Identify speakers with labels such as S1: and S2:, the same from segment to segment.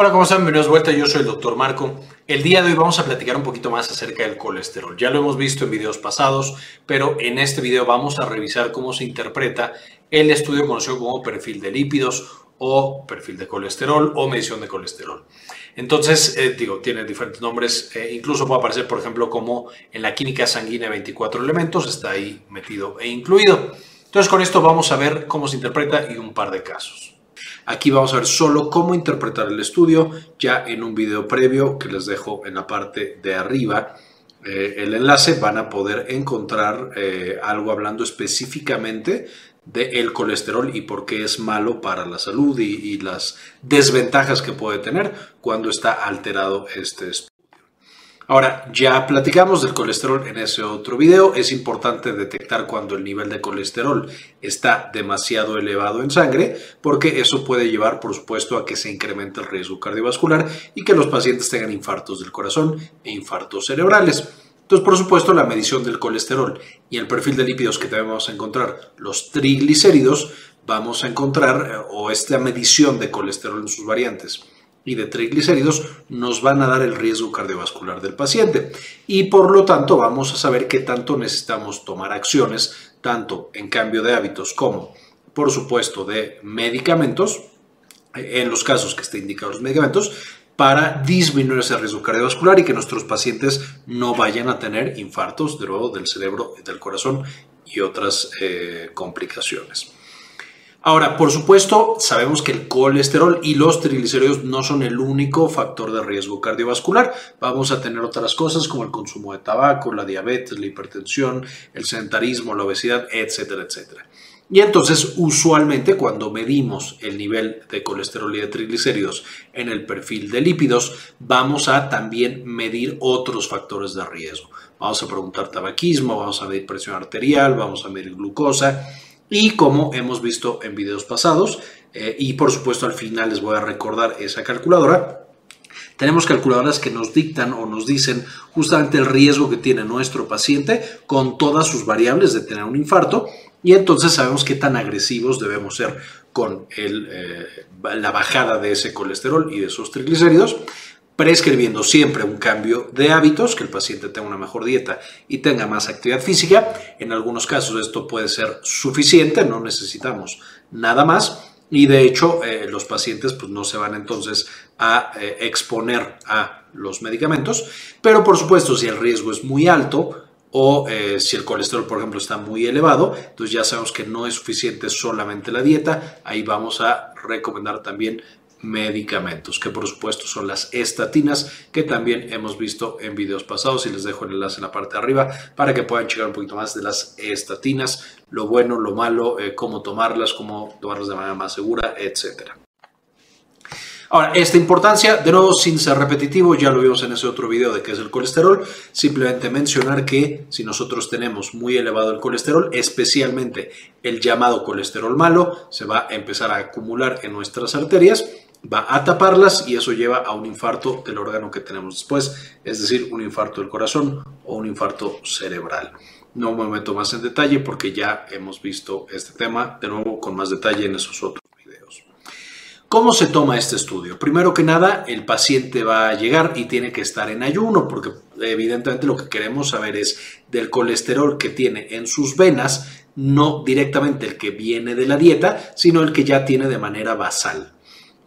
S1: Hola, ¿cómo están? Bienvenidos de vuelta. Yo soy el doctor Marco. El día de hoy vamos a platicar un poquito más acerca del colesterol. Ya lo hemos visto en videos pasados, pero en este video vamos a revisar cómo se interpreta el estudio conocido como perfil de lípidos o perfil de colesterol o medición de colesterol. Entonces, eh, digo, tiene diferentes nombres. Eh, incluso puede aparecer, por ejemplo, como en la química sanguínea 24 elementos, está ahí metido e incluido. Entonces, con esto vamos a ver cómo se interpreta y un par de casos. Aquí vamos a ver solo cómo interpretar el estudio, ya en un video previo que les dejo en la parte de arriba. Eh, el enlace van a poder encontrar eh, algo hablando específicamente del colesterol y por qué es malo para la salud y, y las desventajas que puede tener cuando está alterado este estudio. Ahora, ya platicamos del colesterol en ese otro video. Es importante detectar cuando el nivel de colesterol está demasiado elevado en sangre, porque eso puede llevar, por supuesto, a que se incremente el riesgo cardiovascular y que los pacientes tengan infartos del corazón e infartos cerebrales. Entonces, por supuesto, la medición del colesterol y el perfil de lípidos que también vamos a encontrar, los triglicéridos, vamos a encontrar, eh, o esta medición de colesterol en sus variantes y de triglicéridos nos van a dar el riesgo cardiovascular del paciente y por lo tanto vamos a saber qué tanto necesitamos tomar acciones tanto en cambio de hábitos como por supuesto de medicamentos en los casos que estén indicados los medicamentos para disminuir ese riesgo cardiovascular y que nuestros pacientes no vayan a tener infartos de nuevo del cerebro, del corazón y otras eh, complicaciones. Ahora, por supuesto, sabemos que el colesterol y los triglicéridos no son el único factor de riesgo cardiovascular. Vamos a tener otras cosas como el consumo de tabaco, la diabetes, la hipertensión, el sedentarismo, la obesidad, etcétera, etcétera. Y entonces, usualmente cuando medimos el nivel de colesterol y de triglicéridos en el perfil de lípidos, vamos a también medir otros factores de riesgo. Vamos a preguntar tabaquismo, vamos a medir presión arterial, vamos a medir glucosa y como hemos visto en videos pasados, eh, y por supuesto al final les voy a recordar esa calculadora, tenemos calculadoras que nos dictan o nos dicen justamente el riesgo que tiene nuestro paciente con todas sus variables de tener un infarto y entonces sabemos qué tan agresivos debemos ser con eh, la bajada de ese colesterol y de esos triglicéridos prescribiendo siempre un cambio de hábitos, que el paciente tenga una mejor dieta y tenga más actividad física. En algunos casos esto puede ser suficiente, no necesitamos nada más. Y de hecho, eh, los pacientes pues, no se van entonces a eh, exponer a los medicamentos. Pero por supuesto, si el riesgo es muy alto, o eh, si el colesterol, por ejemplo, está muy elevado, entonces ya sabemos que no es suficiente solamente la dieta, ahí vamos a recomendar también medicamentos, que por supuesto son las estatinas, que también hemos visto en videos pasados y les dejo el enlace en la parte de arriba para que puedan checar un poquito más de las estatinas, lo bueno, lo malo, eh, cómo tomarlas, cómo tomarlas de manera más segura, etcétera. Ahora, esta importancia, de nuevo, sin ser repetitivo, ya lo vimos en ese otro video de qué es el colesterol, simplemente mencionar que si nosotros tenemos muy elevado el colesterol, especialmente el llamado colesterol malo, se va a empezar a acumular en nuestras arterias va a taparlas y eso lleva a un infarto del órgano que tenemos después, es decir, un infarto del corazón o un infarto cerebral. No me meto más en detalle porque ya hemos visto este tema de nuevo con más detalle en esos otros videos. ¿Cómo se toma este estudio? Primero que nada, el paciente va a llegar y tiene que estar en ayuno porque evidentemente lo que queremos saber es del colesterol que tiene en sus venas, no directamente el que viene de la dieta, sino el que ya tiene de manera basal.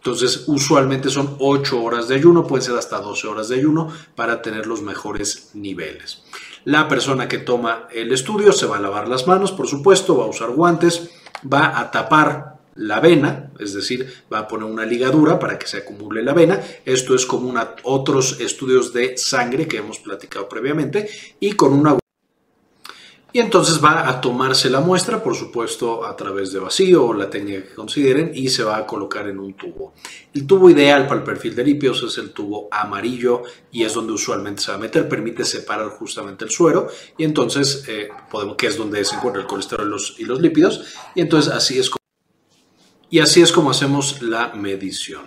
S1: Entonces, usualmente son 8 horas de ayuno, puede ser hasta 12 horas de ayuno para tener los mejores niveles. La persona que toma el estudio se va a lavar las manos, por supuesto, va a usar guantes, va a tapar la vena, es decir, va a poner una ligadura para que se acumule la vena. Esto es como otros estudios de sangre que hemos platicado previamente y con una y entonces va a tomarse la muestra, por supuesto, a través de vacío o la técnica que consideren, y se va a colocar en un tubo. El tubo ideal para el perfil de lípidos es el tubo amarillo y es donde usualmente se va a meter, permite separar justamente el suero y entonces, eh, podemos, que es donde se encuentra el colesterol y los, lípidos, y entonces así es y así es como hacemos la medición.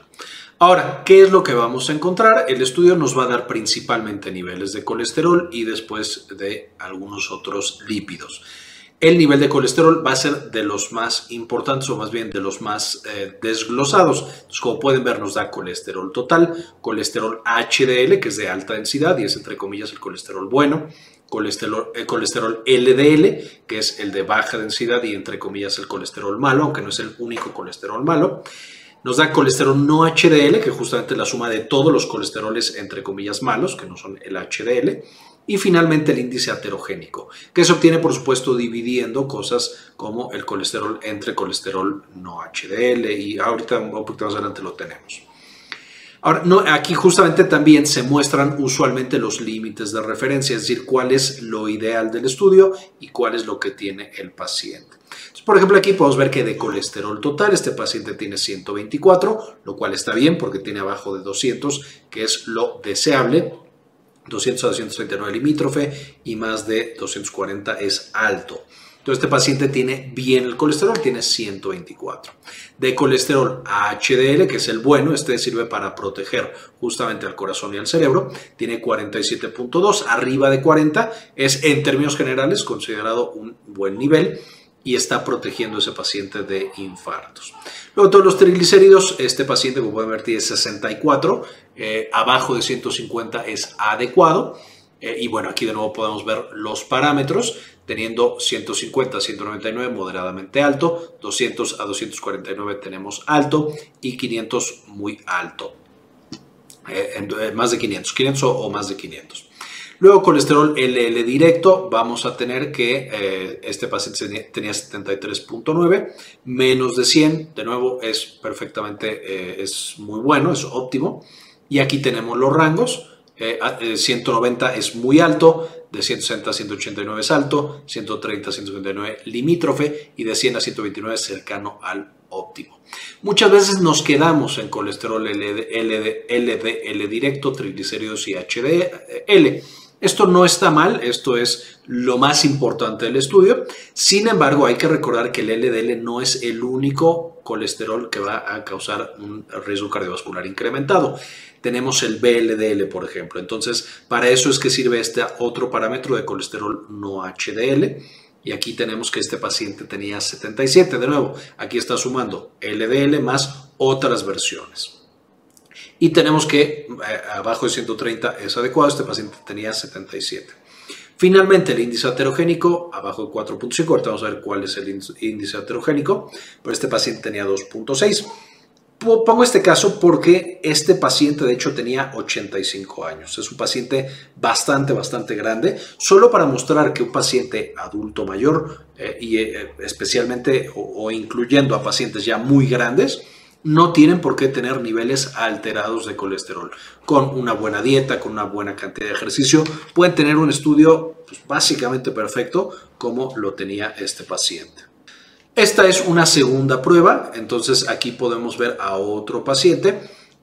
S1: Ahora, ¿qué es lo que vamos a encontrar? El estudio nos va a dar principalmente niveles de colesterol y después de algunos otros lípidos. el nivel de colesterol va a ser de los más importantes o más bien de los más eh, desglosados. Como pueden ver, nos da colesterol total, colesterol HDL, que es de alta densidad y es entre comillas el colesterol bueno, colesterol, colesterol LDL, que es el de baja densidad y entre comillas el colesterol malo, aunque no es el único colesterol malo. Nos da colesterol no HDL, que justamente la suma de todos los colesteroles entre comillas malos, que no son el HDL y finalmente el índice aterogénico, que se obtiene por supuesto dividiendo cosas como el colesterol entre colesterol no HDL y ahorita un poquito más adelante lo tenemos. Ahora, no, aquí justamente también se muestran usualmente los límites de referencia, es decir, cuál es lo ideal del estudio y cuál es lo que tiene el paciente. por ejemplo, aquí podemos ver que de colesterol total este paciente tiene 124, lo cual está bien porque tiene abajo de 200, que es lo deseable 200 a 239 limítrofe y más de 240 es alto. Entonces este paciente tiene bien el colesterol, tiene 124. De colesterol HDL, que es el bueno, este sirve para proteger justamente al corazón y al cerebro, tiene 47.2, arriba de 40 es en términos generales considerado un buen nivel y está protegiendo a ese paciente de infartos. Luego todos los triglicéridos, este paciente como pueden ver tiene 64, eh, abajo de 150 es adecuado. Eh, y bueno, aquí de nuevo podemos ver los parámetros, teniendo 150 a 199 moderadamente alto, 200 a 249 tenemos alto y 500 muy alto. Eh, más de 500, 500 o más de 500. Luego, colesterol LL directo, vamos a tener que eh, este paciente tenía 73.9, menos de 100, de nuevo es perfectamente, eh, es muy bueno, es óptimo. Y aquí tenemos los rangos, 190 eh, es muy alto, de 160 a 189 es alto, 130 a 159 limítrofe y de 100 a 129 cercano al óptimo. Muchas veces nos quedamos en colesterol LDL, LDL directo, triglicéridos y HDL esto no está mal, esto es lo más importante del estudio. Sin embargo, hay que recordar que el LDL no es el único colesterol que va a causar un riesgo cardiovascular incrementado. Tenemos el BLDL, por ejemplo. Entonces, para eso es que sirve este otro parámetro de colesterol no HDL. Y aquí tenemos que este paciente tenía 77. De nuevo, aquí está sumando LDL más otras versiones y tenemos que eh, abajo de 130 es adecuado, este paciente tenía 77. Finalmente, el índice aterogénico, abajo de 4.5, ahorita vamos a ver cuál es el índice aterogénico, pero este paciente tenía 2.6. Pongo este caso porque este paciente de hecho tenía 85 años. Es un paciente bastante, bastante grande. Solo para mostrar que un paciente adulto mayor eh, y eh, especialmente o incluyendo a pacientes ya muy grandes, no tienen por qué tener niveles alterados de colesterol. Con una buena dieta, con una buena cantidad de ejercicio, pueden tener un estudio pues, básicamente perfecto como lo tenía este paciente. Esta es una segunda prueba, entonces aquí podemos ver a otro paciente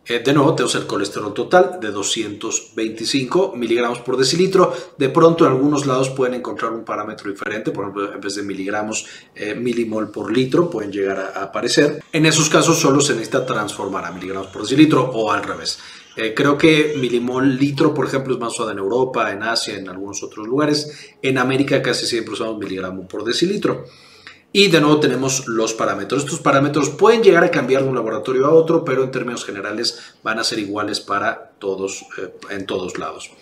S1: de nuevo, tenemos el colesterol total de 225 miligramos por decilitro. De pronto, en algunos lados pueden encontrar un parámetro diferente, por ejemplo, en vez de miligramos, eh, milimol por litro pueden llegar a, aparecer. En esos casos, solo se necesita transformar a miligramos por decilitro o al revés. Eh, creo que milimol litro, por ejemplo, es más usado en Europa, en Asia, en algunos otros lugares. En América casi siempre usamos miligramo por decilitro. Y de nuevo tenemos los parámetros. Estos parámetros pueden llegar a cambiar de un laboratorio a otro, pero en términos generales van a ser iguales para todos, eh, en todos lados.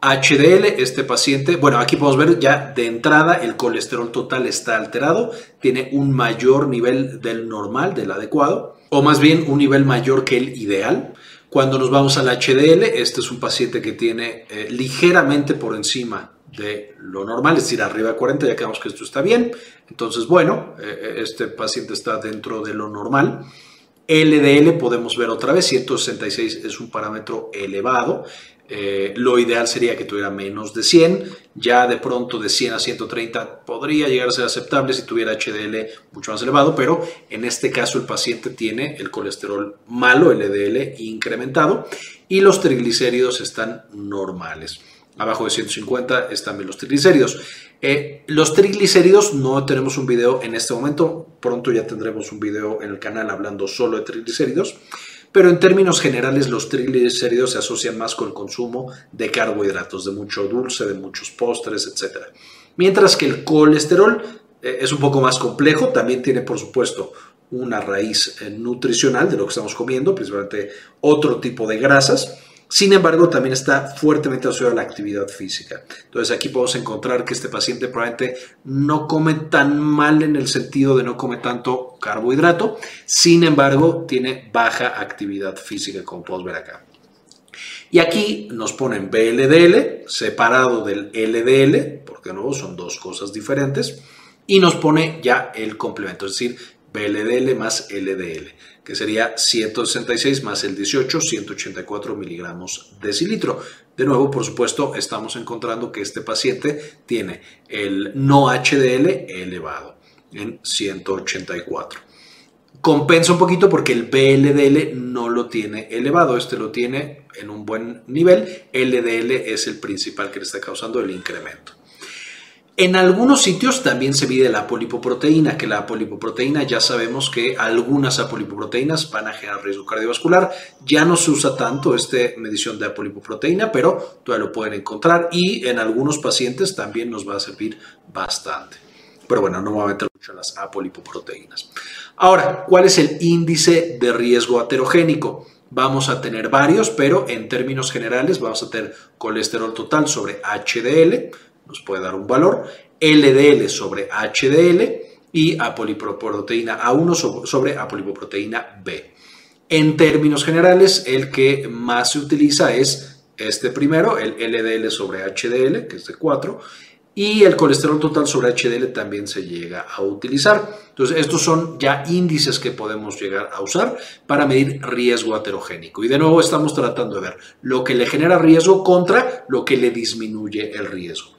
S1: HDL, este paciente, bueno, aquí podemos ver ya de entrada el colesterol total está alterado, tiene un mayor nivel del normal, del adecuado, o más bien un nivel mayor que el ideal. Cuando nos vamos al HDL, este es un paciente que tiene eh, ligeramente por encima de lo normal, es decir, arriba de 40, ya quedamos que esto está bien. Entonces, bueno, eh, eh, este paciente está dentro de lo normal. LDL podemos ver otra vez, 166 es un parámetro elevado. Eh, lo ideal sería que tuviera menos de 100. Ya de pronto de 100 a 130 podría llegar a ser aceptable si tuviera HDL mucho más elevado, pero en este caso el paciente tiene el colesterol malo, LDL, incrementado y los triglicéridos están normales. Abajo de 150 están los triglicéridos. Eh, los triglicéridos no tenemos un video en este momento, pronto ya tendremos un video en el canal hablando solo de triglicéridos, pero en términos generales los triglicéridos se asocian más con el consumo de carbohidratos, de mucho dulce, de muchos postres, etc. Mientras que el colesterol eh, es un poco más complejo, también tiene por supuesto una raíz eh, nutricional de lo que estamos comiendo, principalmente otro tipo de grasas. Sin embargo, también está fuertemente asociado a la actividad física. Entonces aquí podemos encontrar que este paciente probablemente no come tan mal en el sentido de no come tanto carbohidrato, sin embargo tiene baja actividad física, como podemos ver acá. Y aquí nos ponen BLDL separado del LDL, porque no son dos cosas diferentes, y nos pone ya el complemento, es decir, BLDL más LDL, que sería 166 más el 18, 184 miligramos decilitro. De nuevo, por supuesto, estamos encontrando que este paciente tiene el no HDL elevado en 184. Compensa un poquito porque el BLDL no lo tiene elevado, este lo tiene en un buen nivel, LDL es el principal que le está causando el incremento. En algunos sitios también se mide la apolipoproteína, que la apolipoproteína ya sabemos que algunas apolipoproteínas van a generar riesgo cardiovascular. Ya no se usa tanto esta medición de apolipoproteína, pero todavía lo pueden encontrar y en algunos pacientes también nos va a servir bastante. Pero bueno, no me voy a meter mucho en las apolipoproteínas. Ahora, ¿cuál es el índice de riesgo aterogénico? Vamos a tener varios, pero en términos generales vamos a tener colesterol total sobre HDL, nos puede dar un valor, LDL sobre HDL y apolipoproteína A1 sobre apolipoproteína B. En términos generales, el que más se utiliza es este primero, el LDL sobre HDL, que es de 4, y el colesterol total sobre HDL también se llega a utilizar. Entonces, estos son ya índices que podemos llegar a usar para medir riesgo aterogénico. Y de nuevo estamos tratando de ver lo que le genera riesgo contra lo que le disminuye el riesgo.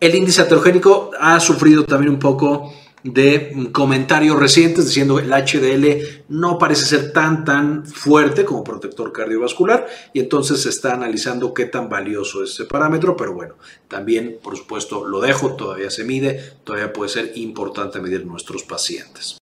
S1: El índice aterogénico ha sufrido también un poco de comentarios recientes diciendo que el HDL no parece ser tan tan fuerte como protector cardiovascular y entonces se está analizando qué tan valioso es ese parámetro, pero bueno, también por supuesto lo dejo, todavía se mide, todavía puede ser importante medir nuestros pacientes.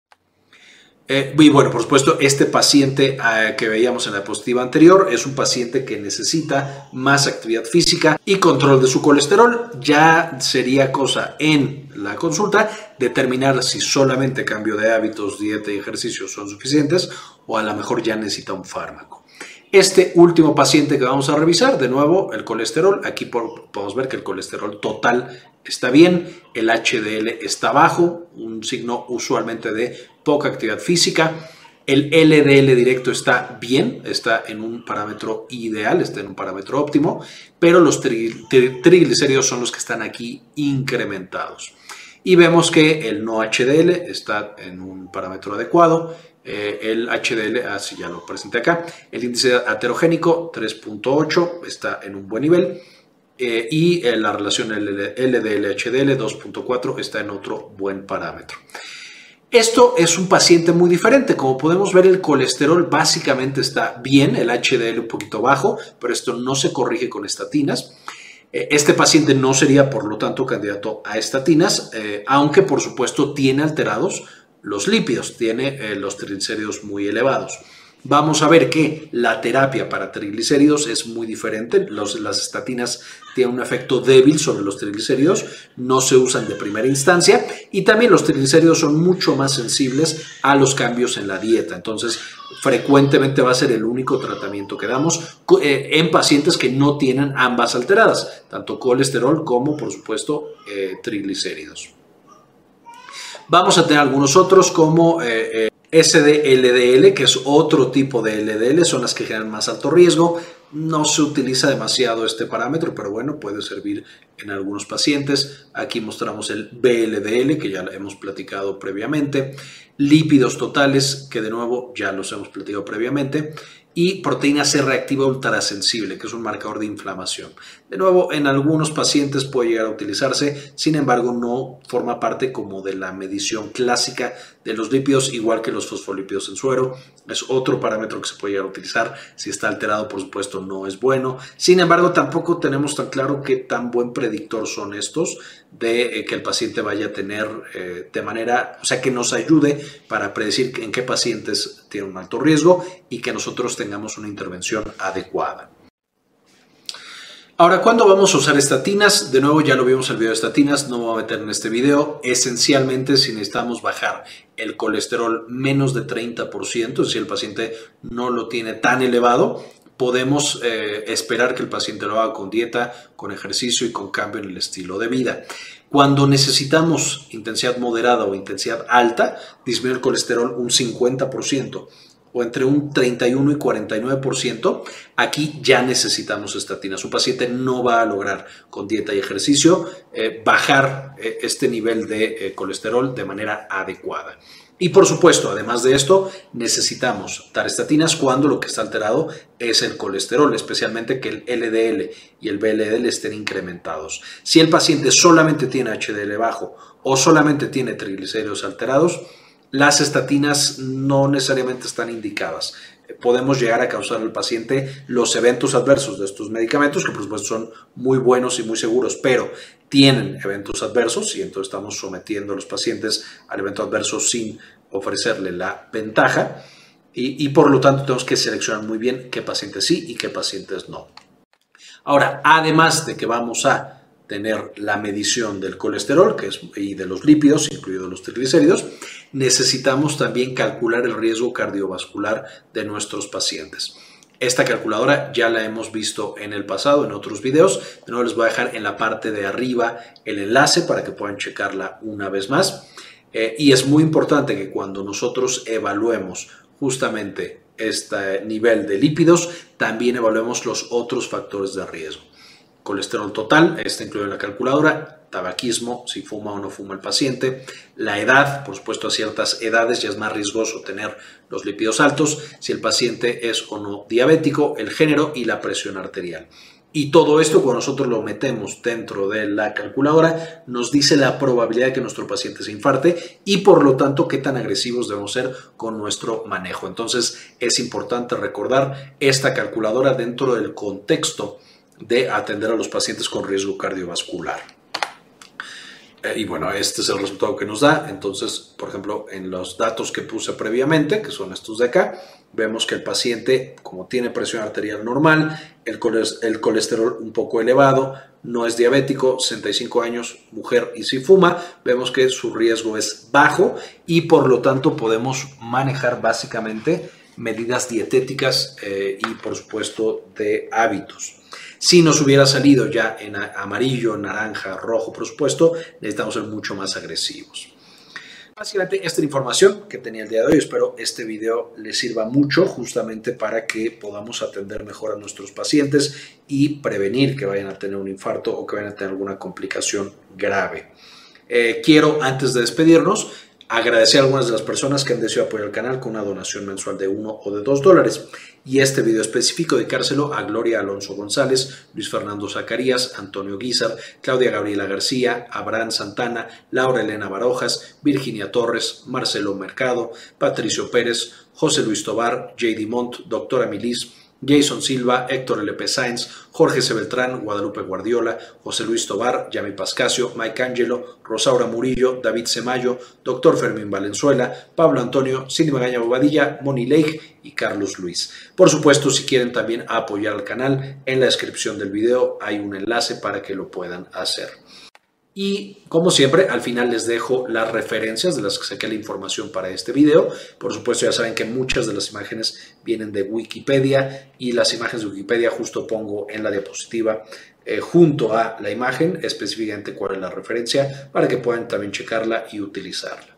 S1: Eh, y bueno, por supuesto, este paciente eh, que veíamos en la diapositiva anterior es un paciente que necesita más actividad física y control de su colesterol. Ya sería cosa en la consulta determinar si solamente cambio de hábitos, dieta y ejercicio son suficientes o a lo mejor ya necesita un fármaco. Este último paciente que vamos a revisar, de nuevo, el colesterol. Aquí podemos ver que el colesterol total está bien, el HDL está bajo, un signo usualmente de poca actividad física. El LDL directo está bien, está en un parámetro ideal, está en un parámetro óptimo, pero los triglicéridos son los que están aquí incrementados. Y vemos que el no HDL está en un parámetro adecuado, eh, el HDL, así ya lo presenté acá, el índice aterogénico 3.8 está en un buen nivel eh, y eh, la relación LDL-HDL 2.4 está en otro buen parámetro. Esto es un paciente muy diferente. Como podemos ver, el colesterol básicamente está bien, el HDL un poquito bajo, pero esto no se corrige con estatinas. Eh, este paciente no sería, por lo tanto, candidato a estatinas, eh, aunque por supuesto tiene alterados los lípidos, tiene eh, los triglicéridos muy elevados vamos a ver que la terapia para triglicéridos es muy diferente. las estatinas tienen un efecto débil sobre los triglicéridos, no se usan de primera instancia y también los triglicéridos son mucho más sensibles a los cambios en la dieta. Entonces, frecuentemente va a ser el único tratamiento que damos eh, en pacientes que no tienen ambas alteradas, tanto colesterol como, por supuesto, eh, triglicéridos. Vamos a tener algunos otros como eh, SDLDL, que es otro tipo de LDL, son las que generan más alto riesgo. No se utiliza demasiado este parámetro, pero bueno, puede servir en algunos pacientes. Aquí mostramos el BLDL, que ya hemos platicado previamente. Lípidos totales, que de nuevo ya los hemos platicado previamente y proteína C reactiva ultrasensible, que es un marcador de inflamación. De nuevo, en algunos pacientes puede llegar a utilizarse, sin embargo, no forma parte como de la medición clásica de los lípidos, igual que los fosfolípidos en suero. Es otro parámetro que se puede llegar a utilizar. Si está alterado, por supuesto, no es bueno. Sin embargo, tampoco tenemos tan claro qué tan buen predictor son estos de eh, que el paciente vaya a tener eh, de manera, o sea, que nos ayude para predecir en qué pacientes tiene un alto riesgo y que nosotros tengamos una intervención adecuada. Ahora, ¿cuándo vamos a usar estatinas? De nuevo, ya lo vimos en el video de estatinas, no me voy a meter en este video. Esencialmente, si necesitamos bajar el colesterol menos de 30%, es decir, el paciente no lo tiene tan elevado, podemos eh, esperar que el paciente lo haga con dieta, con ejercicio y con cambio en el estilo de vida. Cuando necesitamos intensidad moderada o intensidad alta, disminuye el colesterol un 50% o entre un 31 y 49%, aquí ya necesitamos estatinas. Su paciente no va a lograr con dieta y ejercicio eh, bajar eh, este nivel de eh, colesterol de manera adecuada. Y por supuesto, además de esto, necesitamos dar estatinas cuando lo que está alterado es el colesterol, especialmente que el LDL y el VLDL estén incrementados. Si el paciente solamente tiene HDL bajo o solamente tiene triglicéridos alterados, las estatinas no necesariamente están indicadas. Podemos llegar a causar al paciente los eventos adversos de estos medicamentos, que por supuesto son muy buenos y muy seguros, pero tienen eventos adversos y entonces estamos sometiendo a los pacientes al evento adverso sin ofrecerle la ventaja y, por lo tanto tenemos que seleccionar muy bien qué pacientes sí y qué pacientes no. Ahora, además de que vamos a tener la medición del colesterol que es, y de los lípidos, incluidos los triglicéridos, necesitamos también calcular el riesgo cardiovascular de nuestros pacientes. Esta calculadora ya la hemos visto en el pasado, en otros videos. De nuevo les voy a dejar en la parte de arriba el enlace para que puedan checarla una vez más. Eh, y es muy importante que cuando nosotros evaluemos justamente este nivel de lípidos, también evaluemos los otros factores de riesgo colesterol total, está incluido en la calculadora, tabaquismo, si fuma o no fuma el paciente, la edad, por supuesto a ciertas edades ya es más riesgoso tener los lípidos altos, si el paciente es o no diabético, el género y la presión arterial. Y todo esto, cuando nosotros lo metemos dentro de la calculadora, nos dice la probabilidad de que nuestro paciente se infarte y por lo tanto qué tan agresivos debemos ser con nuestro manejo. Entonces es importante recordar esta calculadora dentro del contexto de atender a los pacientes con riesgo cardiovascular. Eh, y bueno, este es el resultado que nos da. Entonces, por ejemplo, en los datos que puse previamente, que son estos de acá, vemos que el paciente, como tiene presión arterial normal, el, colesterol un poco elevado, no es diabético, 65 años, mujer y si fuma, vemos que su riesgo es bajo y por lo tanto podemos manejar básicamente medidas dietéticas eh, y por supuesto de hábitos. Si nos hubiera salido ya en amarillo, naranja, rojo, por supuesto, necesitamos ser mucho más agresivos. Básicamente esta es la información que tenía el día de hoy. Espero este video les sirva mucho justamente para que podamos atender mejor a nuestros pacientes y prevenir que vayan a tener un infarto o que vayan a tener alguna complicación grave. Eh, quiero, antes de despedirnos, Agradecer a algunas de las personas que han decidido apoyar el canal con una donación mensual de 1 o de 2 dólares. Y este video específico dedicárselo a Gloria Alonso González, Luis Fernando Zacarías, Antonio Guizar, Claudia Gabriela García, Abraham Santana, Laura Elena Barojas, Virginia Torres, Marcelo Mercado, Patricio Pérez, José Luis Tobar, J.D. Montt, Doctora Milis, Jason Silva, Héctor L.P. Sainz, Jorge C. Beltrán, Guadalupe Guardiola, José Luis Tobar, Yami Pascasio, Mike Angelo, Rosaura Murillo, David Semayo, Dr. Fermín Valenzuela, Pablo Antonio, Cindy Magaña Bobadilla, Moni Leigh y Carlos Luis. Por supuesto, si quieren también apoyar al canal, en la descripción del video hay un enlace para que lo puedan hacer. Y como siempre, al final les dejo las referencias de las que saqué la información para este video. Por supuesto, ya saben que muchas de las imágenes vienen de Wikipedia y las imágenes de Wikipedia justo pongo en la diapositiva eh, junto a la imagen específicamente cuál es la referencia para que puedan también checarla y utilizarla.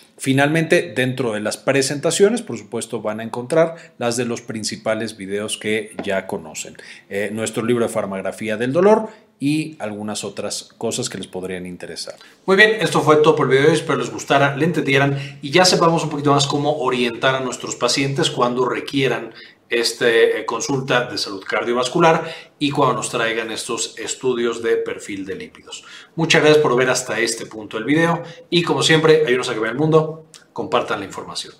S1: Finalmente, dentro de las presentaciones, por supuesto, van a encontrar las de los principales videos que ya conocen. Eh, nuestro libro de farmagrafía del dolor y algunas otras cosas que les podrían interesar. Muy bien, esto fue todo por el video. Espero les gustara, le entendieran y ya sepamos un poquito más cómo orientar a nuestros pacientes cuando requieran esta eh, consulta de salud cardiovascular y cuando nos traigan estos estudios de perfil de lípidos. Muchas gracias por ver hasta este punto del video y como siempre, ayúdenos a que vea el mundo, compartan la información.